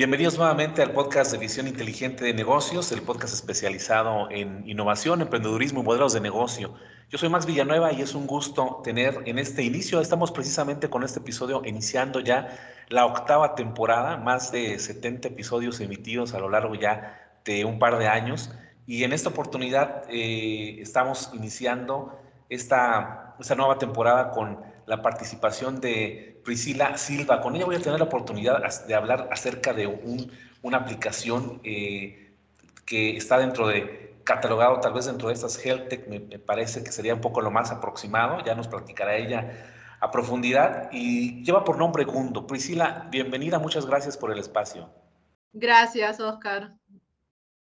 Bienvenidos nuevamente al podcast de Visión Inteligente de Negocios, el podcast especializado en innovación, emprendedurismo y modelos de negocio. Yo soy Max Villanueva y es un gusto tener en este inicio, estamos precisamente con este episodio iniciando ya la octava temporada, más de 70 episodios emitidos a lo largo ya de un par de años. Y en esta oportunidad eh, estamos iniciando esta, esta nueva temporada con la participación de Priscila Silva. Con ella voy a tener la oportunidad de hablar acerca de una aplicación eh, que está dentro de, catalogado tal vez dentro de estas HealthTech, me, me, parece que sería un poco lo más aproximado, ya nos platicará ella a profundidad y lleva por nombre Gundo. Priscila, bienvenida, muchas gracias por el espacio. Gracias, Oscar.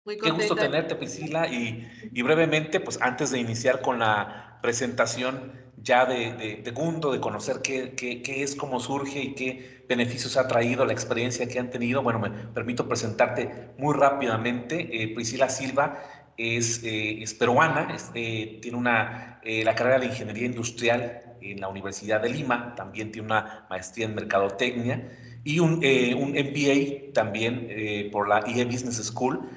Muy. Qué gusto tenerte, Priscila, y, y brevemente, pues antes de iniciar con la presentación, ya de, de, Gundo, de conocer qué, qué, qué, es, cómo surge y qué beneficios ha traído la experiencia que han tenido. Bueno, me permito presentarte muy rápidamente. Eh, Priscila Silva es, eh, es peruana, eh, tiene una, la carrera de Ingeniería Industrial en la Universidad de Lima, también tiene una maestría en Mercadotecnia y un, un MBA también por la IE Business School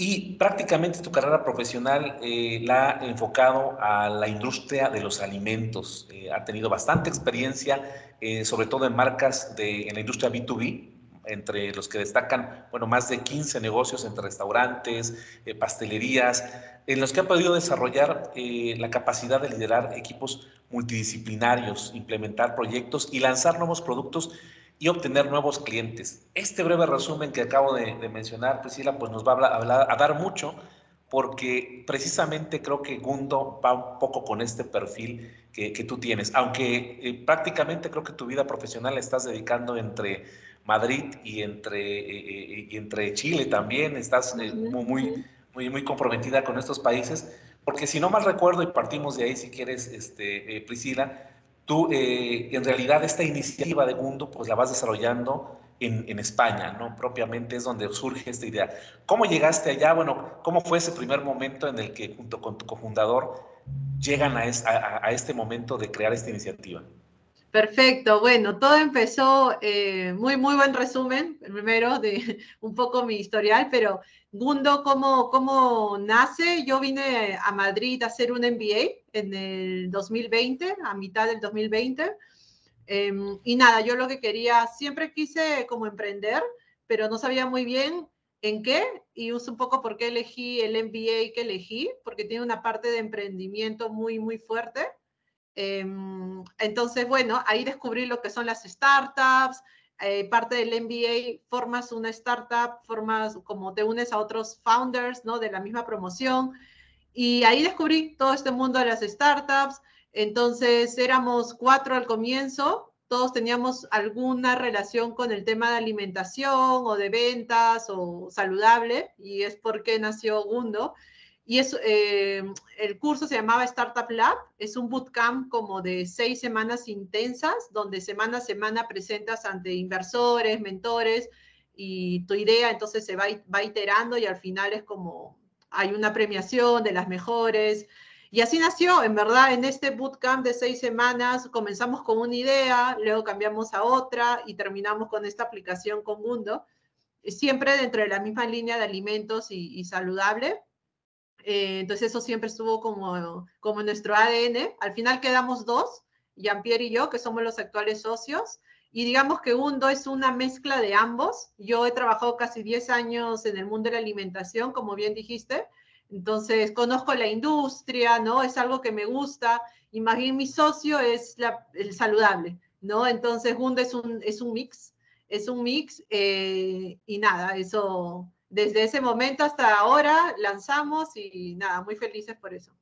y prácticamente tu carrera profesional eh, la ha enfocado a la industria de los alimentos. Eh, ha tenido bastante experiencia, eh, sobre todo en marcas de, en la industria B2B, entre los que destacan, bueno, más de 15 negocios entre restaurantes, pastelerías, en los que ha podido desarrollar la capacidad de liderar equipos multidisciplinarios, implementar proyectos y lanzar nuevos productos y obtener nuevos clientes. Este breve resumen que acabo de, mencionar, Priscila, pues nos va a, hablar, a, dar mucho porque precisamente creo que Gundo va un poco con este perfil que, que tú tienes, aunque eh, prácticamente creo que tu vida profesional la estás dedicando entre Madrid y entre, eh, eh, y entre Chile también, estás muy, muy, muy, muy comprometida con estos países, porque si no mal recuerdo, y partimos de ahí si quieres, este, Priscila, Tú, eh, en realidad, esta iniciativa de Mundo, pues la vas desarrollando en, en, España, ¿no? Propiamente es donde surge esta idea. ¿Cómo llegaste allá? Bueno, ¿cómo fue ese primer momento en el que, junto con tu cofundador, llegan a, es, a, a este momento de crear esta iniciativa? Perfecto, bueno, todo empezó, eh, muy, muy buen resumen, primero, de un poco mi historial, pero Gundo, ¿cómo, ¿cómo nace? Yo vine a Madrid a hacer un MBA en el 2020, a mitad del 2020, eh, em, y nada, yo lo que quería, siempre quise como emprender, pero no sabía muy bien en qué, y un poco por qué elegí el MBA que elegí, porque tiene una parte de emprendimiento muy, muy fuerte. Em, entonces, bueno, ahí descubrí lo que son las startups, eh, parte del MBA, formas una startup, formas como te unes a otros founders, ¿no? De la misma promoción. Y ahí descubrí todo este mundo de las startups. Entonces, éramos cuatro al comienzo, todos teníamos alguna relación con el tema de alimentación o de ventas o saludable, y es porque nació Gundo. Y es, eh, el curso se llamaba Startup Lab, es un bootcamp como de seis semanas intensas, donde semana a semana presentas ante inversores, mentores y tu idea, entonces se va, va iterando y al final es como hay una premiación de las mejores. Y así nació, en verdad, en este bootcamp de seis semanas comenzamos con una idea, luego cambiamos a otra y terminamos con esta aplicación con Mundo, siempre dentro de la misma línea de alimentos y, y saludable eh, entonces eso siempre estuvo como, como nuestro ADN. Al final quedamos dos, Jean-Pierre y yo, que somos los actuales socios. Y digamos que Undo es una mezcla de ambos. Yo he trabajado casi 10 años en el mundo de la alimentación, como bien dijiste. Entonces, conozco la industria, ¿no? Es algo que me gusta. Y más bien mi socio es el saludable, ¿no? Entonces, Undo es un, es un mix, es un mix. Eh, y nada, eso desde ese momento hasta ahora lanzamos y nada, muy felices por eso.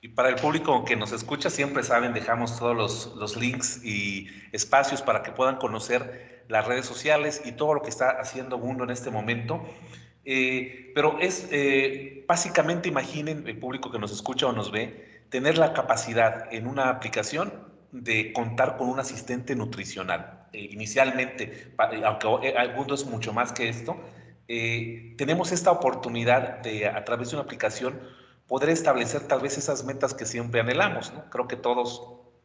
Y para el público que nos escucha, siempre saben, dejamos todos los, los, links y espacios para que puedan conocer las redes sociales y todo lo que está haciendo Mundo en este momento. Eh, pero es eh, básicamente, imaginen el público que nos escucha o nos ve, tener la capacidad en una aplicación de contar con un asistente nutricional. Eh, inicialmente, aunque el mundo es mucho más que esto, eh, tenemos esta oportunidad de, a través de una aplicación, poder establecer tal vez esas metas que siempre anhelamos. ¿no? Creo que todos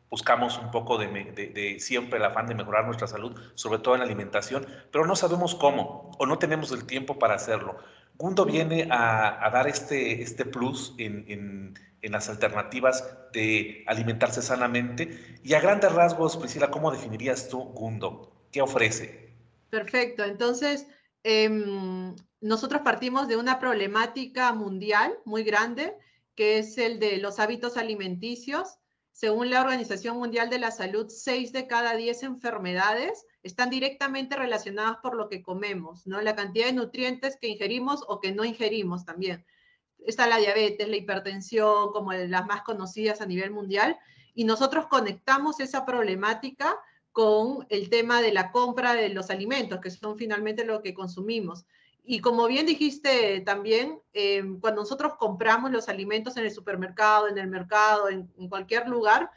buscamos un poco de, siempre el afán de mejorar nuestra salud, sobre todo en la alimentación, pero no sabemos cómo o no tenemos el tiempo para hacerlo. Gundo viene a, dar este, este plus en, las alternativas de alimentarse sanamente. Y a grandes rasgos, Priscila, ¿cómo definirías tú Gundo? ¿Qué ofrece? Perfecto. Entonces, em, nosotros partimos de una problemática mundial muy grande, que es el de los hábitos alimenticios. Según la Organización Mundial de la Salud, 6 de cada 10 enfermedades están directamente relacionadas por lo que comemos, ¿no? La cantidad de nutrientes que ingerimos o que no ingerimos también. Está la diabetes, la hipertensión, como las más conocidas a nivel mundial, y nosotros conectamos esa problemática con el tema de la compra de los alimentos, que son finalmente lo que consumimos. Y como bien dijiste también, em, cuando nosotros compramos los alimentos en el supermercado, en el mercado, en, cualquier lugar,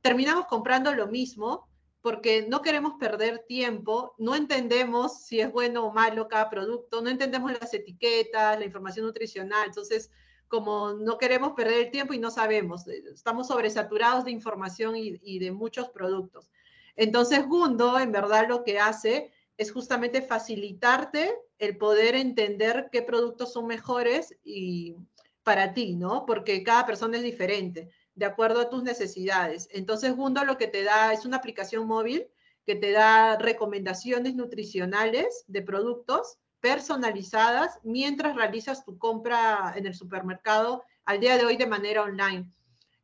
terminamos comprando lo mismo porque no queremos perder tiempo, no entendemos si es bueno o malo cada producto, no entendemos las etiquetas, la información nutricional. Entonces, como no queremos perder el tiempo y no sabemos, eh, estamos sobresaturados de información y de muchos productos. Entonces, Gundo, en verdad, lo que hace es justamente facilitarte el poder entender qué productos son mejores y para ti, ¿no? Porque cada persona es diferente, de acuerdo a tus necesidades. Entonces, Gundo lo que te da es una aplicación móvil que te da recomendaciones nutricionales de productos personalizadas mientras realizas tu compra en el supermercado al día de hoy de manera online.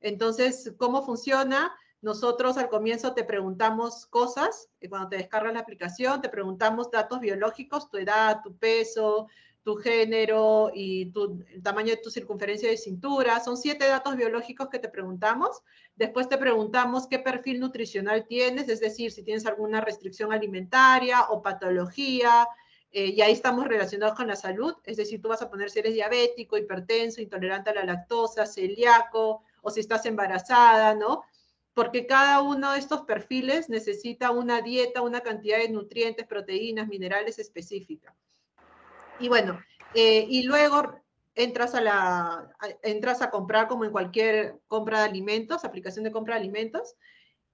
Entonces, ¿cómo funciona? Nosotros al comienzo te preguntamos cosas, y cuando te descargas la aplicación, te preguntamos datos biológicos, tu edad, tu peso, tu género y tu, el tamaño de tu circunferencia de cintura. Son siete datos biológicos que te preguntamos. Después te preguntamos qué perfil nutricional tienes, es decir, si tienes alguna restricción alimentaria o patología. Eh, y ahí estamos relacionados con la salud, es decir, tú vas a poner si eres diabético, hipertenso, intolerante a la lactosa, celíaco, o si estás embarazada, ¿no? Porque cada uno de estos perfiles necesita una dieta, una cantidad de nutrientes, proteínas, minerales específica. Y bueno, eh, y luego entras a, la, entras a comprar como en cualquier compra de alimentos, aplicación de compra de alimentos,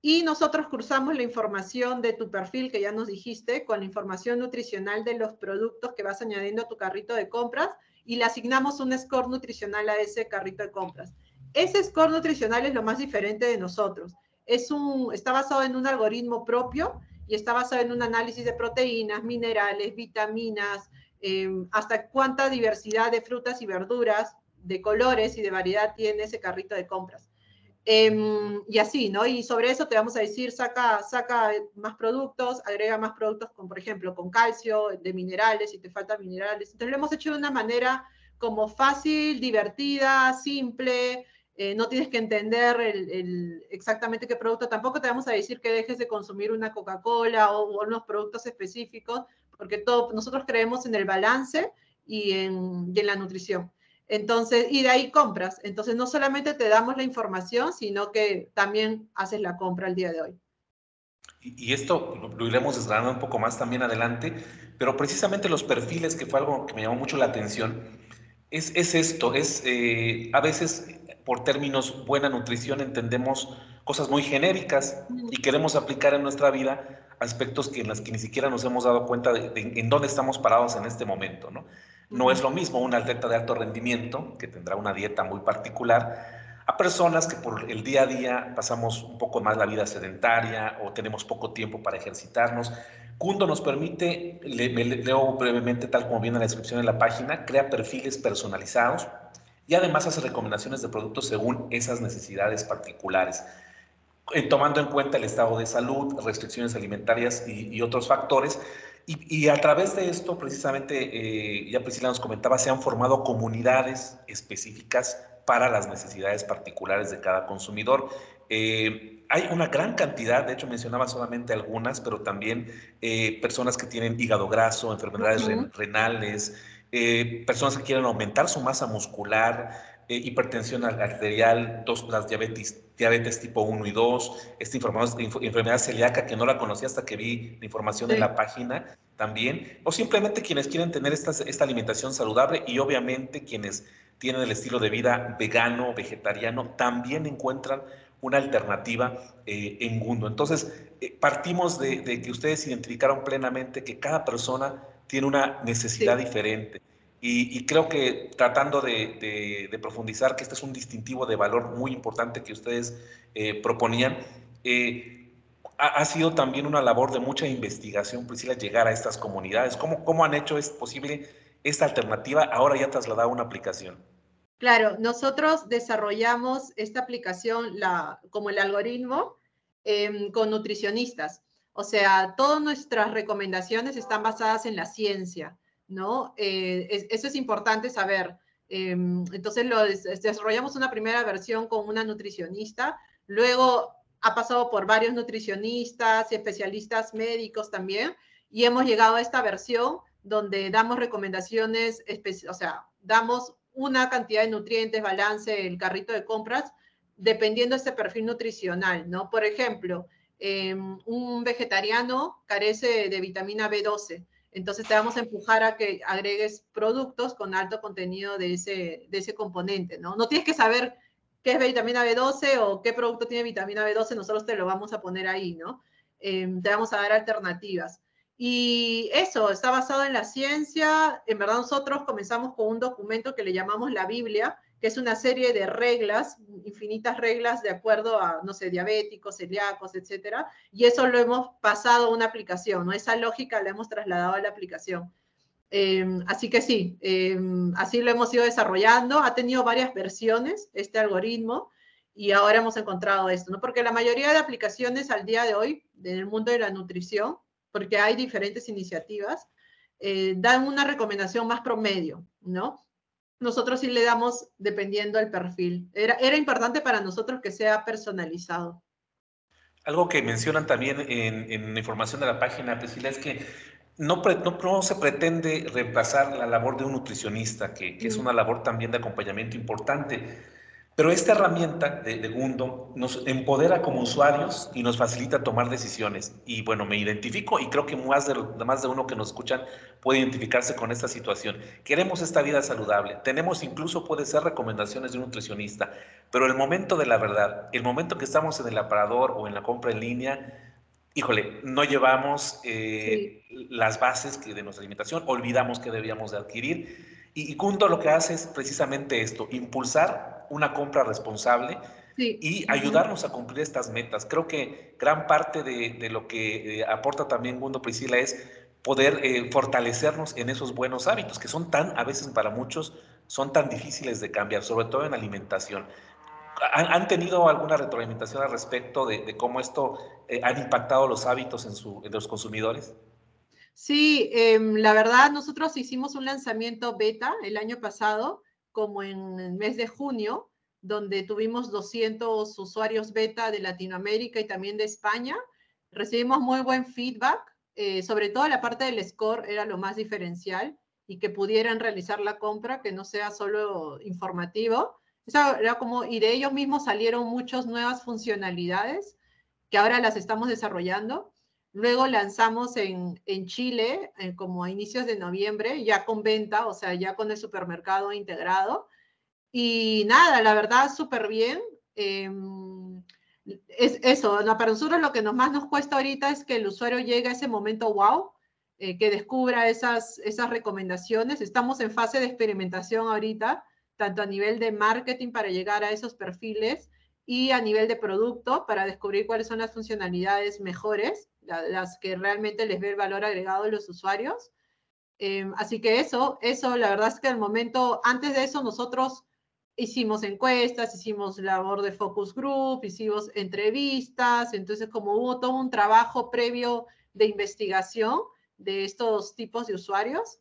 y nosotros cruzamos la información de tu perfil, que ya nos dijiste, con la información nutricional de los productos que vas añadiendo a tu carrito de compras, y le asignamos un score nutricional a ese carrito de compras. Ese score nutricional es lo más diferente de nosotros. Es un, está basado en un algoritmo propio y está basado en un análisis de proteínas, minerales, vitaminas, em, hasta cuánta diversidad de frutas y verduras, de colores y de variedad tiene ese carrito de compras. Em, y así, ¿no? Y sobre eso te vamos a decir, saca, saca más productos, agrega más productos, con, por ejemplo, con calcio, de minerales, si te faltan minerales. Entonces lo hemos hecho de una manera como fácil, divertida, simple, eh, no tienes que entender exactamente qué producto, tampoco te vamos a decir que dejes de consumir una Coca-Cola o, unos productos específicos, porque todo, nosotros creemos en el balance y en, y en la nutrición. Entonces, y de ahí compras. Entonces, no solamente te damos la información, sino que también haces la compra el día de hoy. Y esto lo iremos desgranando un poco más también adelante, pero precisamente los perfiles, que fue algo que me llamó mucho la atención, es, es esto, es eh, a veces por términos buena nutrición entendemos cosas muy genéricas y queremos aplicar en nuestra vida aspectos que en las que ni siquiera nos hemos dado cuenta de, en dónde estamos parados en este momento, ¿no? No es lo mismo un atleta de alto rendimiento, que tendrá una dieta muy particular, a personas que por el día a día pasamos un poco más la vida sedentaria o tenemos poco tiempo para ejercitarnos. Kundo nos permite, leo brevemente tal como viene en la descripción de la página, crea perfiles personalizados y además hace recomendaciones de productos según esas necesidades particulares, eh, tomando en cuenta el estado de salud, restricciones alimentarias y, otros factores. Y, a través de esto, precisamente, eh, ya Priscila nos comentaba, se han formado comunidades específicas para las necesidades particulares de cada consumidor. Eh, hay una gran cantidad, de hecho mencionaba solamente algunas, pero también personas que tienen hígado graso, enfermedades renales, eh, personas que quieren aumentar su masa muscular, eh, hipertensión arterial, dos, las diabetes, diabetes tipo 1 y 2, esta enfermedad celíaca que no la conocía hasta que vi la información en la página también, o simplemente quienes quieren tener esta, esta alimentación saludable y obviamente quienes tienen el estilo de vida vegano, vegetariano, también encuentran una alternativa eh, en Gundo. Entonces, eh, partimos de, que ustedes identificaron plenamente que cada persona tiene una necesidad diferente. Y, creo que tratando de, profundizar que este es un distintivo de valor muy importante que ustedes eh, proponían, ha, sido también una labor de mucha investigación, Priscila, llegar a estas comunidades. ¿Cómo, cómo han hecho es posible esta alternativa ahora ya trasladada a una aplicación? Claro, nosotros desarrollamos esta aplicación la, como el algoritmo em, con nutricionistas. O sea, todas nuestras recomendaciones están basadas en la ciencia, ¿no? Eh, eso es importante saber. Em, entonces, lo, desarrollamos una primera versión con una nutricionista, luego ha pasado por varios nutricionistas especialistas médicos también, y hemos llegado a esta versión donde damos recomendaciones, o sea, damos una cantidad de nutrientes, balance, el carrito de compras, dependiendo de ese perfil nutricional, ¿no? Por ejemplo, em, un vegetariano carece de vitamina B12, entonces te vamos a empujar a que agregues productos con alto contenido de ese, de ese componente, ¿no? No tienes que saber qué es vitamina B12 o qué producto tiene vitamina B12, nosotros te lo vamos a poner ahí, ¿no? Em, te vamos a dar alternativas. Y eso está basado en la ciencia. En verdad nosotros comenzamos con un documento que le llamamos la Biblia, que es una serie de reglas, infinitas reglas de acuerdo a, no sé, diabéticos, celíacos, etcétera. Y eso lo hemos pasado a una aplicación, ¿no? Esa lógica la hemos trasladado a la aplicación. Em, así que sí, em, así lo hemos ido desarrollando. Ha tenido varias versiones este algoritmo y ahora hemos encontrado esto, ¿no? Porque la mayoría de aplicaciones al día de hoy, en el mundo de la nutrición, porque hay diferentes iniciativas, eh, dan una recomendación más promedio, ¿no? Nosotros sí le damos dependiendo del perfil. Era, era importante para nosotros que sea personalizado. Algo que mencionan también en, en la información de la página, Priscila, es que no, no, se pretende reemplazar la labor de un nutricionista, que, que es una labor también de acompañamiento importante pero esta herramienta de, Gundo nos empodera como usuarios y nos facilita tomar decisiones. Y bueno, me identifico y creo que más de, más de uno que nos escuchan puede identificarse con esta situación. Queremos esta vida saludable. Tenemos incluso, puede ser recomendaciones de un nutricionista. Pero el momento de la verdad, el momento que estamos en el aparador o en la compra en línea, híjole, no llevamos eh, las bases que de nuestra alimentación, olvidamos que debíamos de adquirir y, Gundo lo que hace es precisamente esto, impulsar una compra responsable y ayudarnos a cumplir estas metas. Creo que gran parte de, lo que eh, aporta también Gundo Priscila es poder eh, fortalecernos en esos buenos hábitos que son tan, a veces para muchos, son tan difíciles de cambiar, sobre todo en alimentación. ¿Han, tenido alguna retroalimentación al respecto de, cómo esto eh, ha impactado los hábitos en, su, en los consumidores? Sí, em, la verdad, nosotros hicimos un lanzamiento beta el año pasado, como en el mes de junio, donde tuvimos 200 usuarios beta de Latinoamérica y también de España. Recibimos muy buen feedback, eh, sobre todo la parte del score era lo más diferencial y que pudieran realizar la compra, que no sea solo informativo. Eso era como, y de ellos mismos salieron muchas nuevas funcionalidades que ahora las estamos desarrollando. Luego lanzamos en, Chile, eh, como a inicios de noviembre, ya con venta, o sea, ya con el supermercado integrado. Y nada, la verdad, súper bien. Em, es eso, para nosotros lo que nos más nos cuesta ahorita es que el usuario llegue a ese momento wow, eh, que descubra esas, esas recomendaciones. Estamos en fase de experimentación ahorita, tanto a nivel de marketing para llegar a esos perfiles y a nivel de producto para descubrir cuáles son las funcionalidades mejores las que realmente les ve el valor agregado a los usuarios. Em, así que eso, eso, la verdad es que al momento, antes de eso, nosotros hicimos encuestas, hicimos labor de focus group, hicimos entrevistas, entonces como hubo todo un trabajo previo de investigación de estos tipos de usuarios,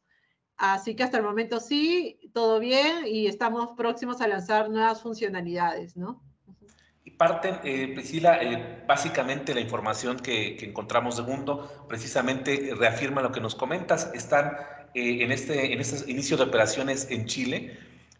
así que hasta el momento sí, todo bien y estamos próximos a lanzar nuevas funcionalidades, ¿no? Parten, eh, Priscila, eh, básicamente la información que, encontramos de Mundo precisamente reafirma lo que nos comentas. Están eh, en, este, en este inicio de operaciones en Chile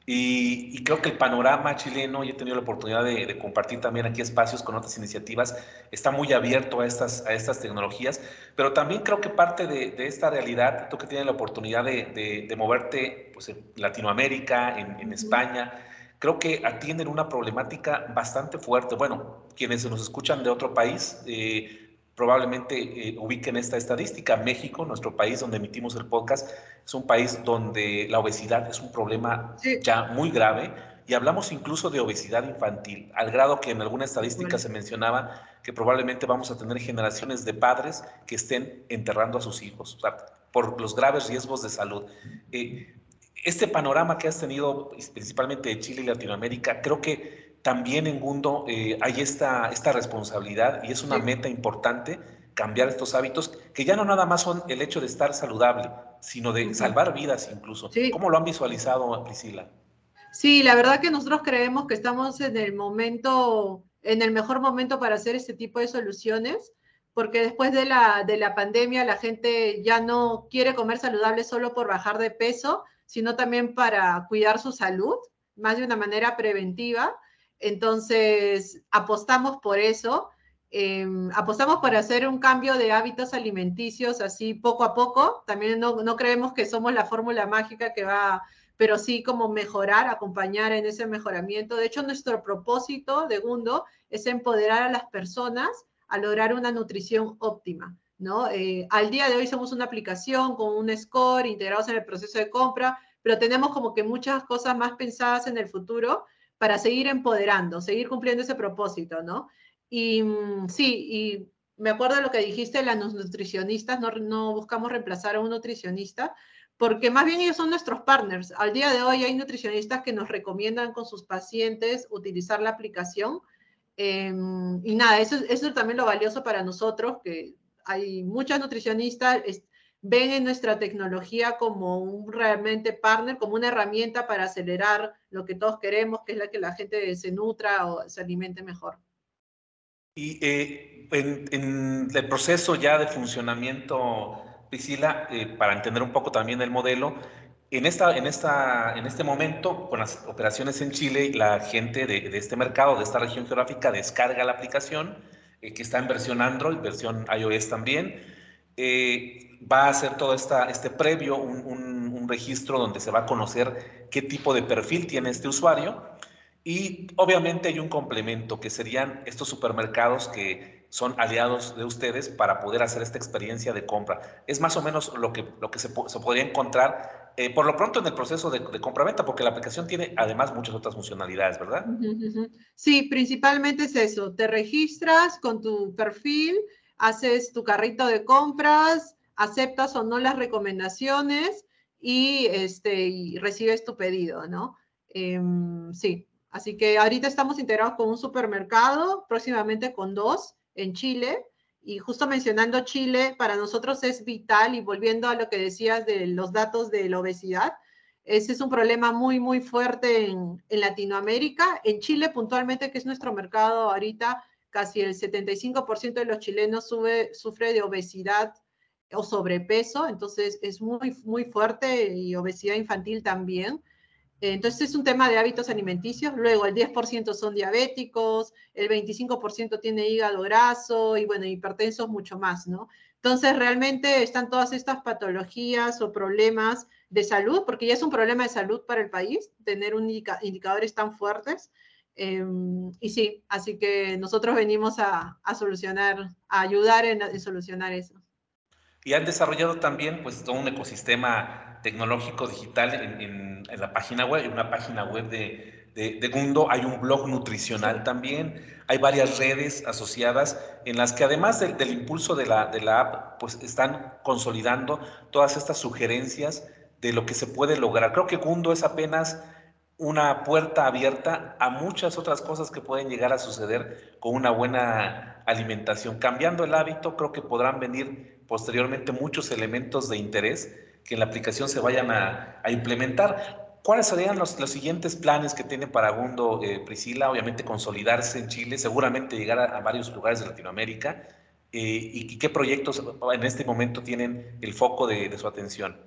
y, creo que el panorama chileno, y he tenido la oportunidad de, compartir también aquí espacios con otras iniciativas, está muy abierto a estas, a estas tecnologías, pero también creo que parte de, esta realidad, tú que tienes la oportunidad de, moverte pues, en Latinoamérica, en, en España, creo que atienden una problemática bastante fuerte. Bueno, quienes nos escuchan de otro país, eh, probablemente eh, ubiquen esta estadística. México, nuestro país donde emitimos el podcast, es un país donde la obesidad es un problema ya muy grave y hablamos incluso de obesidad infantil, al grado que en alguna estadística se mencionaba que probablemente vamos a tener generaciones de padres que estén enterrando a sus hijos por los graves riesgos de salud. Eh, este panorama que has tenido principalmente de Chile y Latinoamérica, creo que también en Gundo eh, hay esta, esta responsabilidad y es una meta importante cambiar estos hábitos que ya no nada más son el hecho de estar saludable, sino de salvar vidas incluso. ¿Cómo lo han visualizado, Priscila? Sí, la verdad que nosotros creemos que estamos en el momento, en el mejor momento para hacer este tipo de soluciones, porque después de la, de la pandemia la gente ya no quiere comer saludable solo por bajar de peso, sino también para cuidar su salud, más de una manera preventiva. Entonces, apostamos por eso. Em, apostamos por hacer un cambio de hábitos alimenticios así poco a poco. También no, no creemos que somos la fórmula mágica que va, pero sí como mejorar, acompañar en ese mejoramiento. De hecho, nuestro propósito de Gundo es empoderar a las personas a lograr una nutrición óptima. ¿No? Eh, al día de hoy somos una aplicación con un score integrados en el proceso de compra, pero tenemos como que muchas cosas más pensadas en el futuro para seguir empoderando, seguir cumpliendo ese propósito, ¿no? Y mm, sí, y me acuerdo de lo que dijiste, las nutricionistas, no, no buscamos reemplazar a un nutricionista, porque más bien ellos son nuestros partners. Al día de hoy hay nutricionistas que nos recomiendan con sus pacientes utilizar la aplicación. Em, y nada, eso, eso es también lo valioso para nosotros, que hay muchas nutricionistas, ven en nuestra tecnología como un realmente partner, como una herramienta para acelerar lo que todos queremos, que es la que la gente se nutra o se alimente mejor. Y eh, en, el proceso ya de funcionamiento, Priscila, eh, para entender un poco también el modelo, en, esta, en, esta, en este momento, con las operaciones en Chile, la gente de, este mercado, de esta región geográfica, descarga la aplicación, eh, que está en versión Android, versión iOS también, eh, va a hacer todo este previo, un, registro donde se va a conocer qué tipo de perfil tiene este usuario. Y obviamente hay un complemento que serían estos supermercados que son aliados de ustedes para poder hacer esta experiencia de compra. Es más o menos lo que, lo que se, podría encontrar eh, por lo pronto en el proceso de, compra-venta, porque la aplicación tiene además muchas otras funcionalidades, ¿verdad? Sí, principalmente es eso. Te registras con tu perfil, haces tu carrito de compras, aceptas o no las recomendaciones y, este, recibes tu pedido, ¿no? Em, sí, así que ahorita estamos integrados con un supermercado, próximamente con dos en Chile. Y justo mencionando Chile, para nosotros es vital y volviendo a lo que decías de los datos de la obesidad, ese es un problema muy, muy fuerte en, Latinoamérica. En Chile puntualmente, que es nuestro mercado ahorita, casi el 75% de los chilenos sufre de obesidad o sobrepeso, entonces es muy, muy fuerte y obesidad infantil también. Entonces es un tema de hábitos alimenticios. Luego el 10% son diabéticos, el 25% tiene hígado graso y bueno, hipertensos mucho más, ¿no? Entonces realmente están todas estas patologías o problemas de salud, porque ya es un problema de salud para el país tener un indicadores tan fuertes. Em, y sí, así que nosotros venimos a, solucionar, a ayudar en, solucionar eso. Y han desarrollado también pues todo un ecosistema tecnológico digital en, la página web, una página web de, de, Gundo, hay un blog nutricional también, hay varias redes asociadas en las que además del, del impulso de la, de la app, pues están consolidando todas estas sugerencias de lo que se puede lograr. Creo que Gundo es apenas una puerta abierta a muchas otras cosas que pueden llegar a suceder con una buena alimentación. Cambiando el hábito, creo que podrán venir posteriormente muchos elementos de interés que en la aplicación se vayan a, implementar. ¿Cuáles serían los, siguientes planes que tiene para Gundo eh, Priscila? Obviamente consolidarse en Chile, seguramente llegar a, varios lugares de Latinoamérica. Eh, y, qué proyectos en este momento tienen el foco de, de su atención?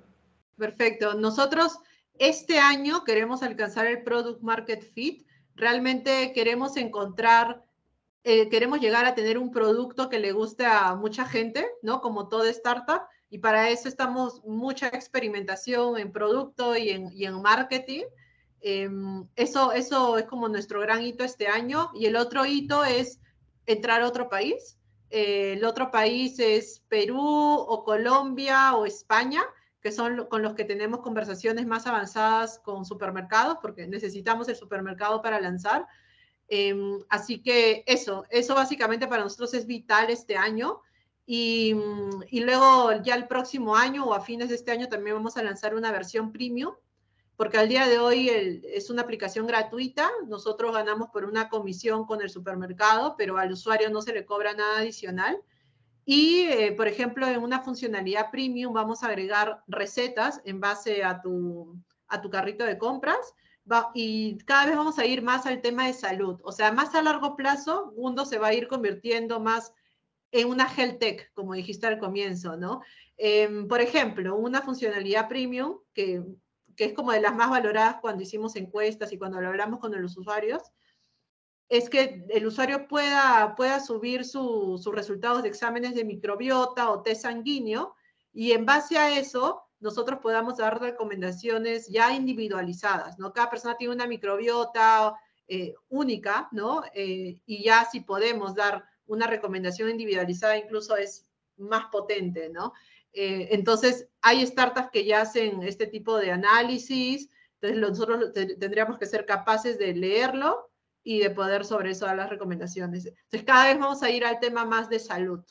Perfecto. Nosotros este año queremos alcanzar el Product Market Fit. Realmente queremos encontrar, eh, queremos llegar a tener un producto que le guste a mucha gente, ¿no? Como toda startup. Y para eso estamos mucha experimentación en producto y en, y en marketing. Em, eso, eso es como nuestro gran hito este año. Y el otro hito es entrar a otro país. Eh, el otro país es Perú o Colombia o España, que son con los que tenemos conversaciones más avanzadas con supermercados, porque necesitamos el supermercado para lanzar. Em, así que eso, eso básicamente para nosotros es vital este año. Y, y, luego ya el próximo año o a fines de este año también vamos a lanzar una versión premium, porque al día de hoy es una aplicación gratuita. Nosotros ganamos por una comisión con el supermercado, pero al usuario no se le cobra nada adicional. Y, eh, por ejemplo, en una funcionalidad premium vamos a agregar recetas en base a tu, a tu carrito de compras y cada vez vamos a ir más al tema de salud. O sea, más a largo plazo, Mundo se va a ir convirtiendo más en una health tech, como dijiste al comienzo, ¿no? Em, por ejemplo, una funcionalidad premium que, que, es como de las más valoradas cuando hicimos encuestas y cuando hablamos con los usuarios, es que el usuario pueda, pueda subir sus resultados de exámenes de microbiota o test sanguíneo y en base a eso nosotros podamos dar recomendaciones ya individualizadas, ¿no? Cada persona tiene una microbiota eh, única, ¿no? Eh, y ya si podemos dar una recomendación individualizada incluso es más potente, ¿no? Eh, entonces, hay startups que ya hacen este tipo de análisis, entonces nosotros tendríamos que ser capaces de leerlo y de poder sobre eso dar las recomendaciones. Entonces, cada vez vamos a ir al tema más de salud.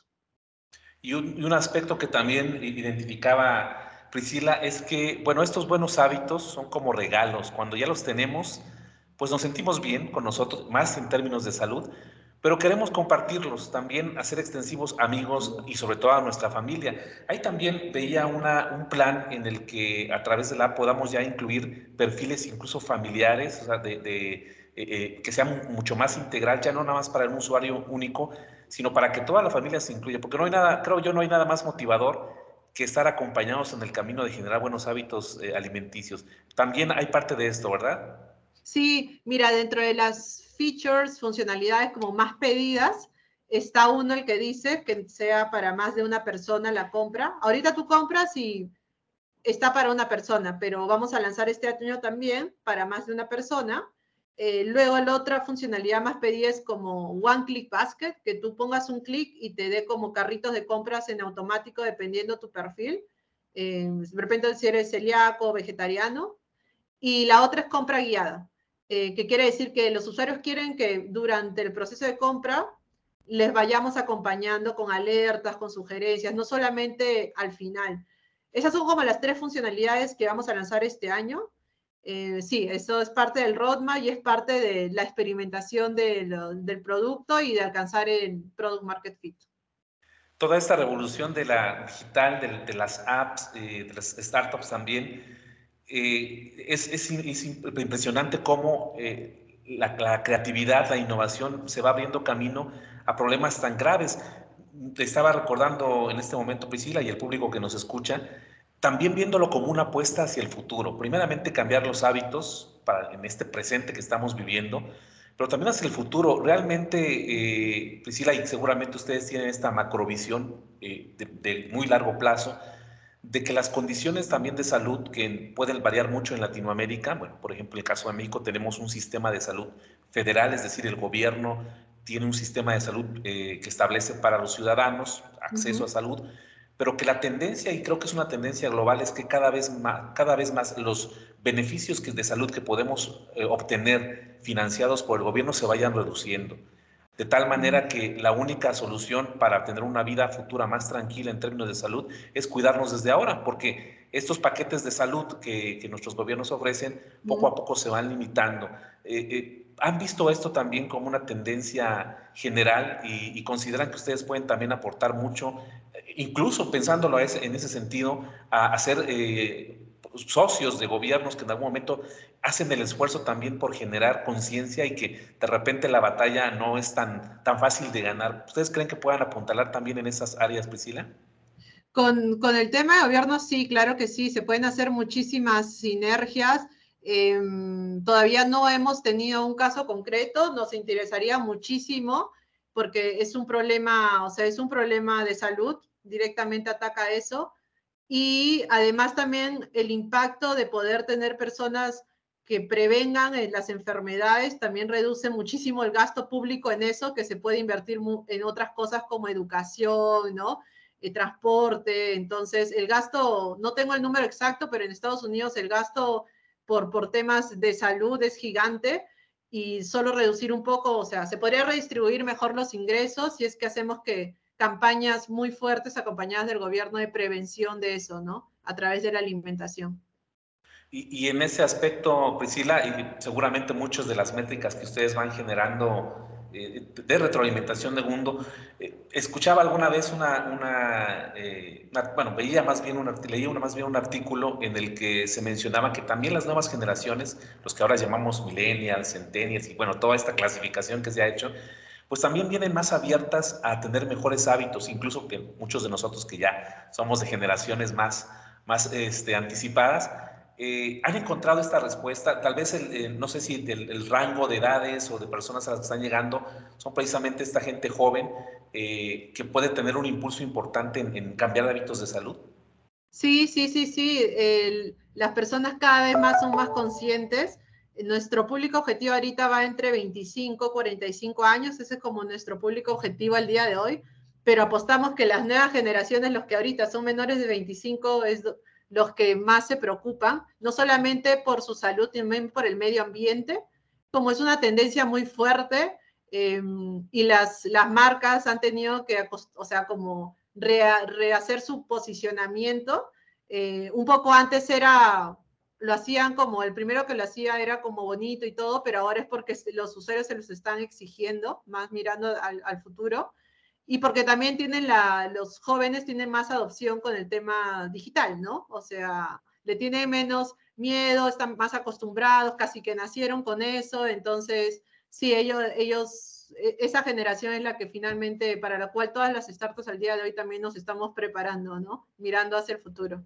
Un, y un aspecto que también identificaba Priscila, es que, bueno, estos buenos hábitos son como regalos. Cuando ya los tenemos, pues nos sentimos bien con nosotros, más en términos de salud, pero queremos compartirlos, también hacer extensivos amigos y sobre todo a nuestra familia. Ahí también veía una, un plan en el que a través de la podamos ya incluir perfiles incluso familiares, o sea, de, eh, eh, que sean mucho más integral, ya no nada más para un usuario único, sino para que toda la familia se incluya, porque no hay nada, creo yo, no hay nada más motivador que estar acompañados en el camino de generar buenos hábitos eh, alimenticios. También hay parte de esto, ¿verdad? Sí, mira, dentro de las features, funcionalidades como más pedidas, está uno el que dice que sea para más de una persona la compra. Ahorita tú compras y está para una persona, pero vamos a lanzar este año también para más de una persona. Eh, luego la otra funcionalidad más pedida es como One Click Basket, que tú pongas un clic y te dé como carritos de compras en automático dependiendo tu perfil. Eh, de repente si eres celíaco o vegetariano. Y la otra es compra guiada, eh, que quiere decir que los usuarios quieren que durante el proceso de compra les vayamos acompañando con alertas, con sugerencias, no solamente al final. Esas son como las tres funcionalidades que vamos a lanzar este año. Eh, sí, eso es parte del roadmap y es parte de la experimentación del producto y de alcanzar el product market fit. Toda esta revolución de la digital, de, las apps, eh, de las startups también, eh, es, impresionante cómo la, la, creatividad, la innovación se va abriendo camino a problemas tan graves. Te estaba recordando en este momento, Priscila, y el público que nos escucha, también viéndolo como una apuesta hacia el futuro. Primeramente, cambiar los hábitos para, en este presente que estamos viviendo, pero también hacia el futuro. Realmente, eh, Priscila, y seguramente ustedes tienen esta macrovisión eh, de, muy largo plazo, de que las condiciones también de salud, que pueden variar mucho en Latinoamérica, bueno, por ejemplo, en el caso de México tenemos un sistema de salud federal, es decir, el gobierno tiene un sistema de salud eh, que establece para los ciudadanos acceso a salud, pero que la tendencia, y creo que es una tendencia global, es que cada vez más, cada vez más los beneficios que, de salud que podemos eh, obtener financiados por el gobierno se vayan reduciendo. De tal manera que la única solución para tener una vida futura más tranquila en términos de salud es cuidarnos desde ahora, porque estos paquetes de salud que, nuestros gobiernos ofrecen poco a poco se van limitando. Eh, eh, ¿Han visto esto también como una tendencia general y, consideran que ustedes pueden también aportar mucho incluso pensándolo en ese sentido, a, eh, socios de gobiernos que en algún momento hacen el esfuerzo también por generar conciencia y que de repente la batalla no es tan, tan fácil de ganar. ¿Ustedes creen que puedan apuntalar también en esas áreas, Priscila? Con, con el tema de gobierno, sí, claro que sí, se pueden hacer muchísimas sinergias. Em, todavía no hemos tenido un caso concreto, nos interesaría muchísimo porque es un problema, o sea, es un problema de salud, directamente ataca eso. Y además también el impacto de poder tener personas que prevengan eh, las enfermedades, también reduce muchísimo el gasto público en eso, que se puede invertir en otras cosas como educación, ¿no? Eh, transporte. Entonces, el gasto, no tengo el número exacto, pero en Estados Unidos el gasto por, por temas de salud es gigante y solo reducir un poco, o sea, se podría redistribuir mejor los ingresos si es que hacemos que campañas muy fuertes acompañadas del gobierno de prevención de eso, ¿no? A través de la alimentación. Y, en ese aspecto, Priscila, y seguramente muchas de las métricas que ustedes van generando eh, de retroalimentación de Gundo, eh, escuchaba alguna vez una, eh, una, bueno, veía más bien un, leía una, más bien un artículo en el que se mencionaba que también las nuevas generaciones, los que ahora llamamos millennials, centennials y bueno, toda esta clasificación que se ha hecho, pues también vienen más abiertas a tener mejores hábitos, incluso que muchos de nosotros que ya somos de generaciones más, más este, anticipadas, eh, ¿Han encontrado esta respuesta? Tal vez, el, eh, no sé si el, rango de edades o de personas a las que están llegando son precisamente esta gente joven eh, que puede tener un impulso importante en, cambiar hábitos de salud. Sí, sí, sí, sí. las personas cada vez más son más conscientes. Nuestro público objetivo ahorita va entre 25 y 45 años. Ese es como nuestro público objetivo al día de hoy. Pero apostamos que las nuevas generaciones, los que ahorita son menores de 25, es los que más se preocupan, no solamente por su salud, también por el medio ambiente, como es una tendencia muy fuerte em, y las, las marcas han tenido que, o sea, como rehacer su posicionamiento. Eh, un poco antes era, lo hacían como, el primero que lo hacía era como bonito y todo, pero ahora es porque los usuarios se los están exigiendo, más mirando al, al futuro y porque también tienen la, los jóvenes tienen más adopción con el tema digital, ¿no? O sea, le tienen menos miedo, están más acostumbrados, casi que nacieron con eso, entonces, sí, ellos, ellos, esa generación es la que finalmente, para la cual todas las startups al día de hoy también nos estamos preparando, ¿no? Mirando hacia el futuro.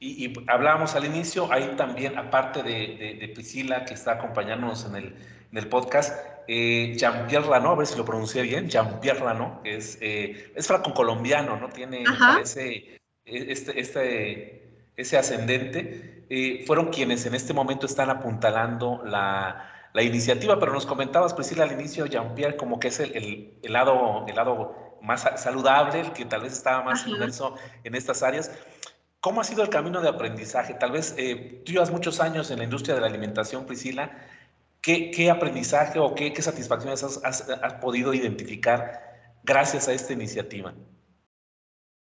Y, hablábamos al inicio, hay también, aparte de, de, Priscila, que está acompañándonos en el, en el podcast, eh, Jean-Pierre Rano, a ver si lo pronuncié bien, Jean-Pierre Rano, que es, eh, es franco-colombiano, ¿no? Tiene, ese, este, este, ese ascendente. Eh, fueron quienes en este momento están apuntalando la, la, iniciativa, pero nos comentabas, Priscila, al inicio, Jean-Pierre, como que es el, el, lado, el lado más saludable, el que tal vez estaba más inmerso en estas áreas. ¿Cómo ha sido el camino de aprendizaje? Tal vez eh, tú llevas muchos años en la industria de la alimentación, Priscila. ¿Qué, aprendizaje o qué, satisfacciones has, podido identificar gracias a esta iniciativa?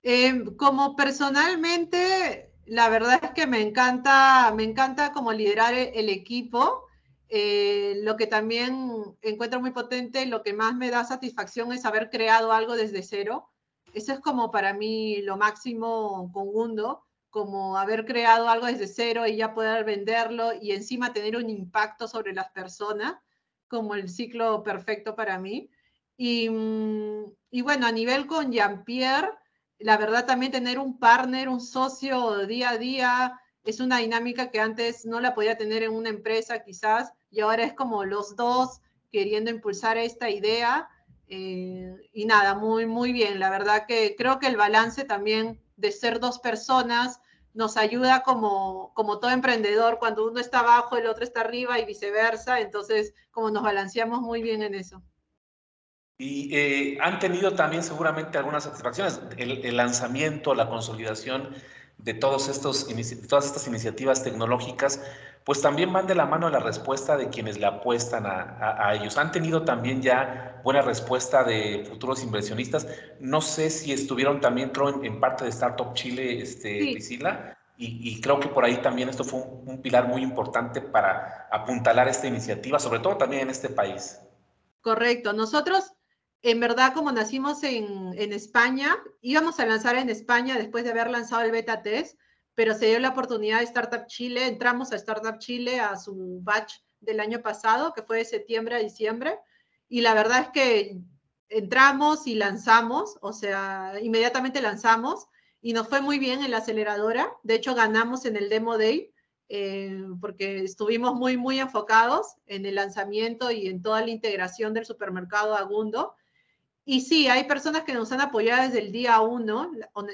Em, como personalmente, la verdad es que me encanta, me encanta como liderar e, el, equipo. Eh, lo que también encuentro muy potente, lo que más me da satisfacción es haber creado algo desde cero. Eso es como para mí lo máximo con Gundo, como haber creado algo desde cero y ya poder venderlo y encima tener un impacto sobre las personas, como el ciclo perfecto para mí. Y, mm, y bueno, a nivel con Jean-Pierre, la verdad también tener un partner, un socio día a día, es una dinámica que antes no la podía tener en una empresa quizás, y ahora es como los dos queriendo impulsar esta idea eh, y nada, muy, muy bien. La verdad que creo que el balance también de ser dos personas nos ayuda como, como todo emprendedor, cuando uno está abajo, el otro está arriba y viceversa. Entonces, como nos balanceamos muy bien en eso. Y eh, han tenido también seguramente algunas satisfacciones. El, el lanzamiento, la consolidación de, todos estos, todas estas iniciativas tecnológicas, pues también van de la mano la respuesta de quienes le apuestan a, ellos. Han tenido también ya buena respuesta de futuros inversionistas. No sé si estuvieron también, creo, en, parte de Startup Chile, este, Priscila, y, creo que por ahí también esto fue un, pilar muy importante para apuntalar esta iniciativa, sobre todo también en este país. Correcto. Nosotros en verdad, como nacimos en, España, íbamos a lanzar en España después de haber lanzado el beta test, pero se dio la oportunidad de Startup Chile, entramos a Startup Chile a su batch del año pasado, que fue de septiembre a diciembre, y la verdad es que entramos y lanzamos, o sea, inmediatamente lanzamos, y nos fue muy bien en la aceleradora, de hecho ganamos en el Demo Day, eh, porque estuvimos muy, muy enfocados en el lanzamiento y en toda la integración del supermercado Agundo, y sí, hay personas que nos han apoyado desde el día uno,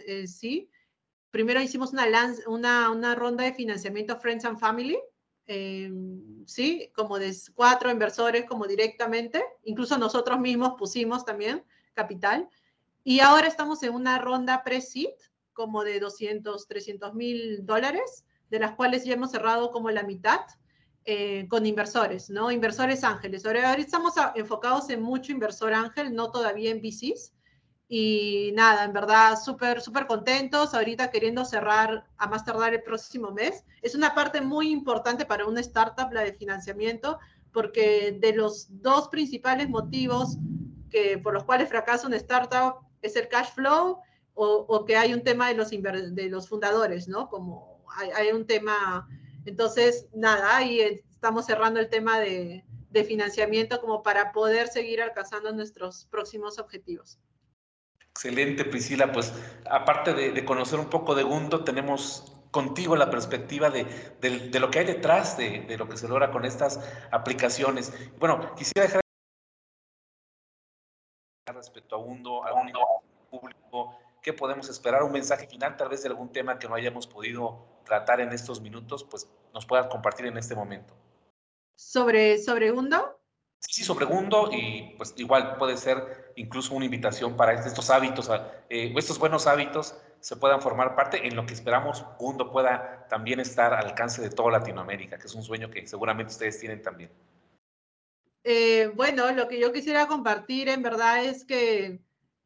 eh, sí. Primero hicimos una, ronda de financiamiento Friends and Family, em, ¿sí? Como de cuatro inversores como directamente, incluso nosotros mismos pusimos también capital. Y ahora estamos en una ronda pre-seed como de 200, 300 mil dólares, de las cuales ya hemos cerrado como la mitad eh, con inversores, ¿no? Inversores ángeles. Ahora, estamos enfocados en mucho inversor ángel, no todavía en VCs. Y nada, en verdad, súper, súper contentos. Ahorita queriendo cerrar a más tardar el próximo mes. Es una parte muy importante para una startup, la de financiamiento, porque de los dos principales motivos que, por los cuales fracasa una startup es el cash flow o, que hay un tema de los, de los fundadores, ¿no? Como hay, hay un tema entonces, nada, ahí estamos cerrando el tema de, financiamiento como para poder seguir alcanzando nuestros próximos objetivos. Excelente, Priscila. Pues aparte de, conocer un poco de Gundo, tenemos contigo la perspectiva de, lo que hay detrás de, lo que se logra con estas aplicaciones. Bueno, quisiera dejar respecto a Gundo, a un público, ¿qué podemos esperar? Un mensaje final, tal vez de algún tema que no hayamos podido tratar en estos minutos, pues nos puedas compartir en este momento. ¿Sobre, sobre Gundo? Sí, sobre Gundo y pues igual puede ser incluso una invitación para estos hábitos, eh, estos buenos hábitos se puedan formar parte en lo que esperamos Gundo pueda también estar al alcance de toda Latinoamérica, que es un sueño que seguramente ustedes tienen también. Eh, bueno, lo que yo quisiera compartir en verdad es que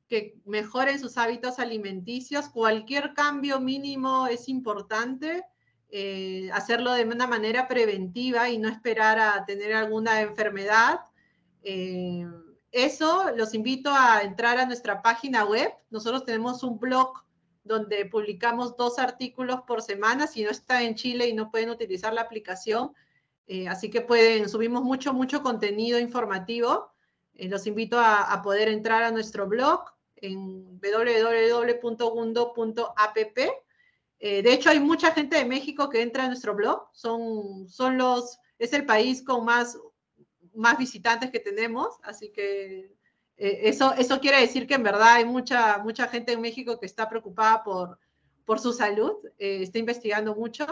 que mejoren sus hábitos alimenticios. Cualquier cambio mínimo es importante. Eh, hacerlo de una manera preventiva y no esperar a tener alguna enfermedad. Eh, eso los invito a entrar a nuestra página web. Nosotros tenemos un blog donde publicamos dos artículos por semana. Si no está en Chile y no pueden utilizar la aplicación, eh, así que pueden, subimos mucho, mucho contenido informativo. los invito a, poder entrar a nuestro blog en www.gundo.app. Eh, de hecho, hay mucha gente de México que entra a nuestro blog. Son, son los, es el país con más, más visitantes que tenemos, así que eh, eso, eso quiere decir que en verdad hay mucha, mucha gente en México que está preocupada por, por su salud, eh, está investigando mucho.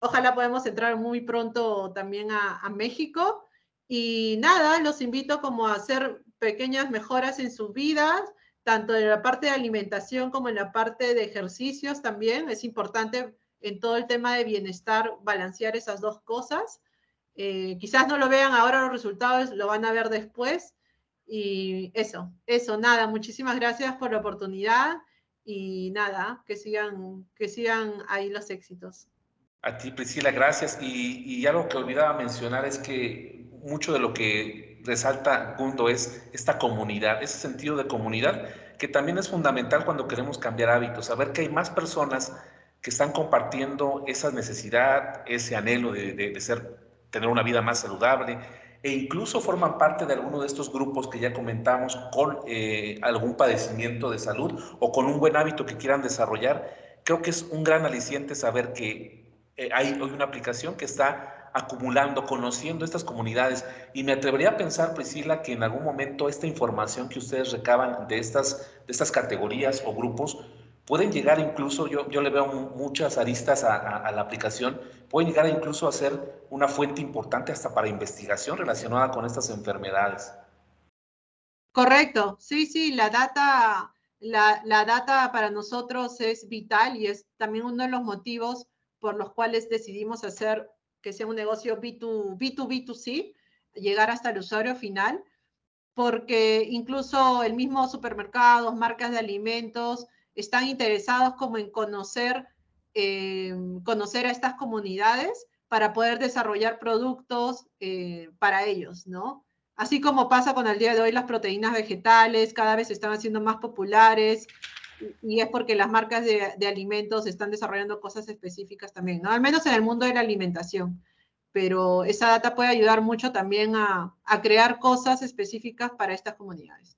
Ojalá podamos entrar muy pronto también a, a México. Y nada, los invito como a hacer pequeñas mejoras en sus vidas, tanto en la parte de alimentación como en la parte de ejercicios también. Es importante en todo el tema de bienestar balancear esas dos cosas. Eh, quizás no lo vean ahora los resultados, lo van a ver después. Y eso, eso, nada, muchísimas gracias por la oportunidad y nada, que sigan, que sigan ahí los éxitos. A ti, Priscila, gracias. Y, y algo que olvidaba mencionar es que mucho de lo que resalta Gundo es esta comunidad, ese sentido de comunidad que también es fundamental cuando queremos cambiar hábitos, saber que hay más personas que están compartiendo esa necesidad, ese anhelo de, ser, tener una vida más saludable e incluso forman parte de alguno de estos grupos que ya comentamos con eh, algún padecimiento de salud o con un buen hábito que quieran desarrollar. Creo que es un gran aliciente saber que eh, hay hoy una aplicación que está acumulando, conociendo estas comunidades. Y me atrevería a pensar, Priscila, que en algún momento esta información que ustedes recaban de estas, de estas categorías o grupos pueden llegar incluso, yo, yo le veo muchas aristas a, la aplicación, pueden llegar incluso a ser una fuente importante hasta para investigación relacionada con estas enfermedades. Correcto, sí, sí, la data, la, la data para nosotros es vital y es también uno de los motivos por los cuales decidimos hacer que sea un negocio B2, B2, B2C, llegar hasta el usuario final, porque incluso el mismo supermercados, marcas de alimentos, están interesados como en conocer, eh, conocer a estas comunidades para poder desarrollar productos eh, para ellos, ¿no? Así como pasa con el día de hoy las proteínas vegetales, cada vez se están haciendo más populares, y es porque las marcas de, alimentos están desarrollando cosas específicas también, ¿no? Al menos en el mundo de la alimentación. Pero esa data puede ayudar mucho también a, crear cosas específicas para estas comunidades.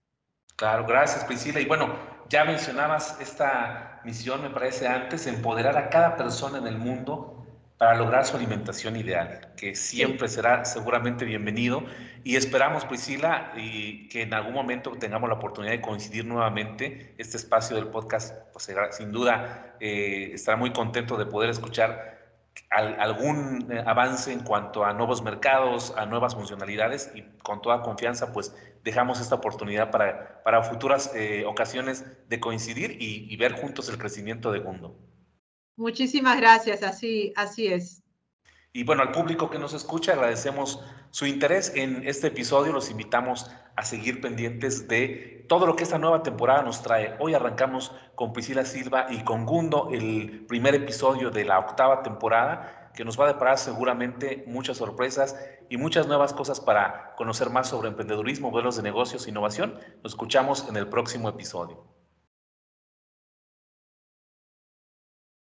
Claro, gracias Priscila. Y bueno, ya mencionabas esta misión, me parece antes, empoderar a cada persona en el mundo para lograr su alimentación ideal, que siempre será seguramente bienvenido. Y esperamos, Priscila, y que en algún momento tengamos la oportunidad de coincidir nuevamente. Este espacio del podcast, pues sin duda, eh, estará muy contento de poder escuchar algún eh, avance en cuanto a nuevos mercados, a nuevas funcionalidades y con toda confianza pues dejamos esta oportunidad para, para futuras eh, ocasiones de coincidir y, y, ver juntos el crecimiento de Gundo. Muchísimas gracias, así, así es. Y bueno, al público que nos escucha, agradecemos su interés en este episodio. Los invitamos a seguir pendientes de todo lo que esta nueva temporada nos trae. Hoy arrancamos con Priscila Silva y con Gundo el primer episodio de la octava temporada que nos va a deparar seguramente muchas sorpresas y muchas nuevas cosas para conocer más sobre emprendedurismo, modelos de negocios, innovación. Nos escuchamos en el próximo episodio.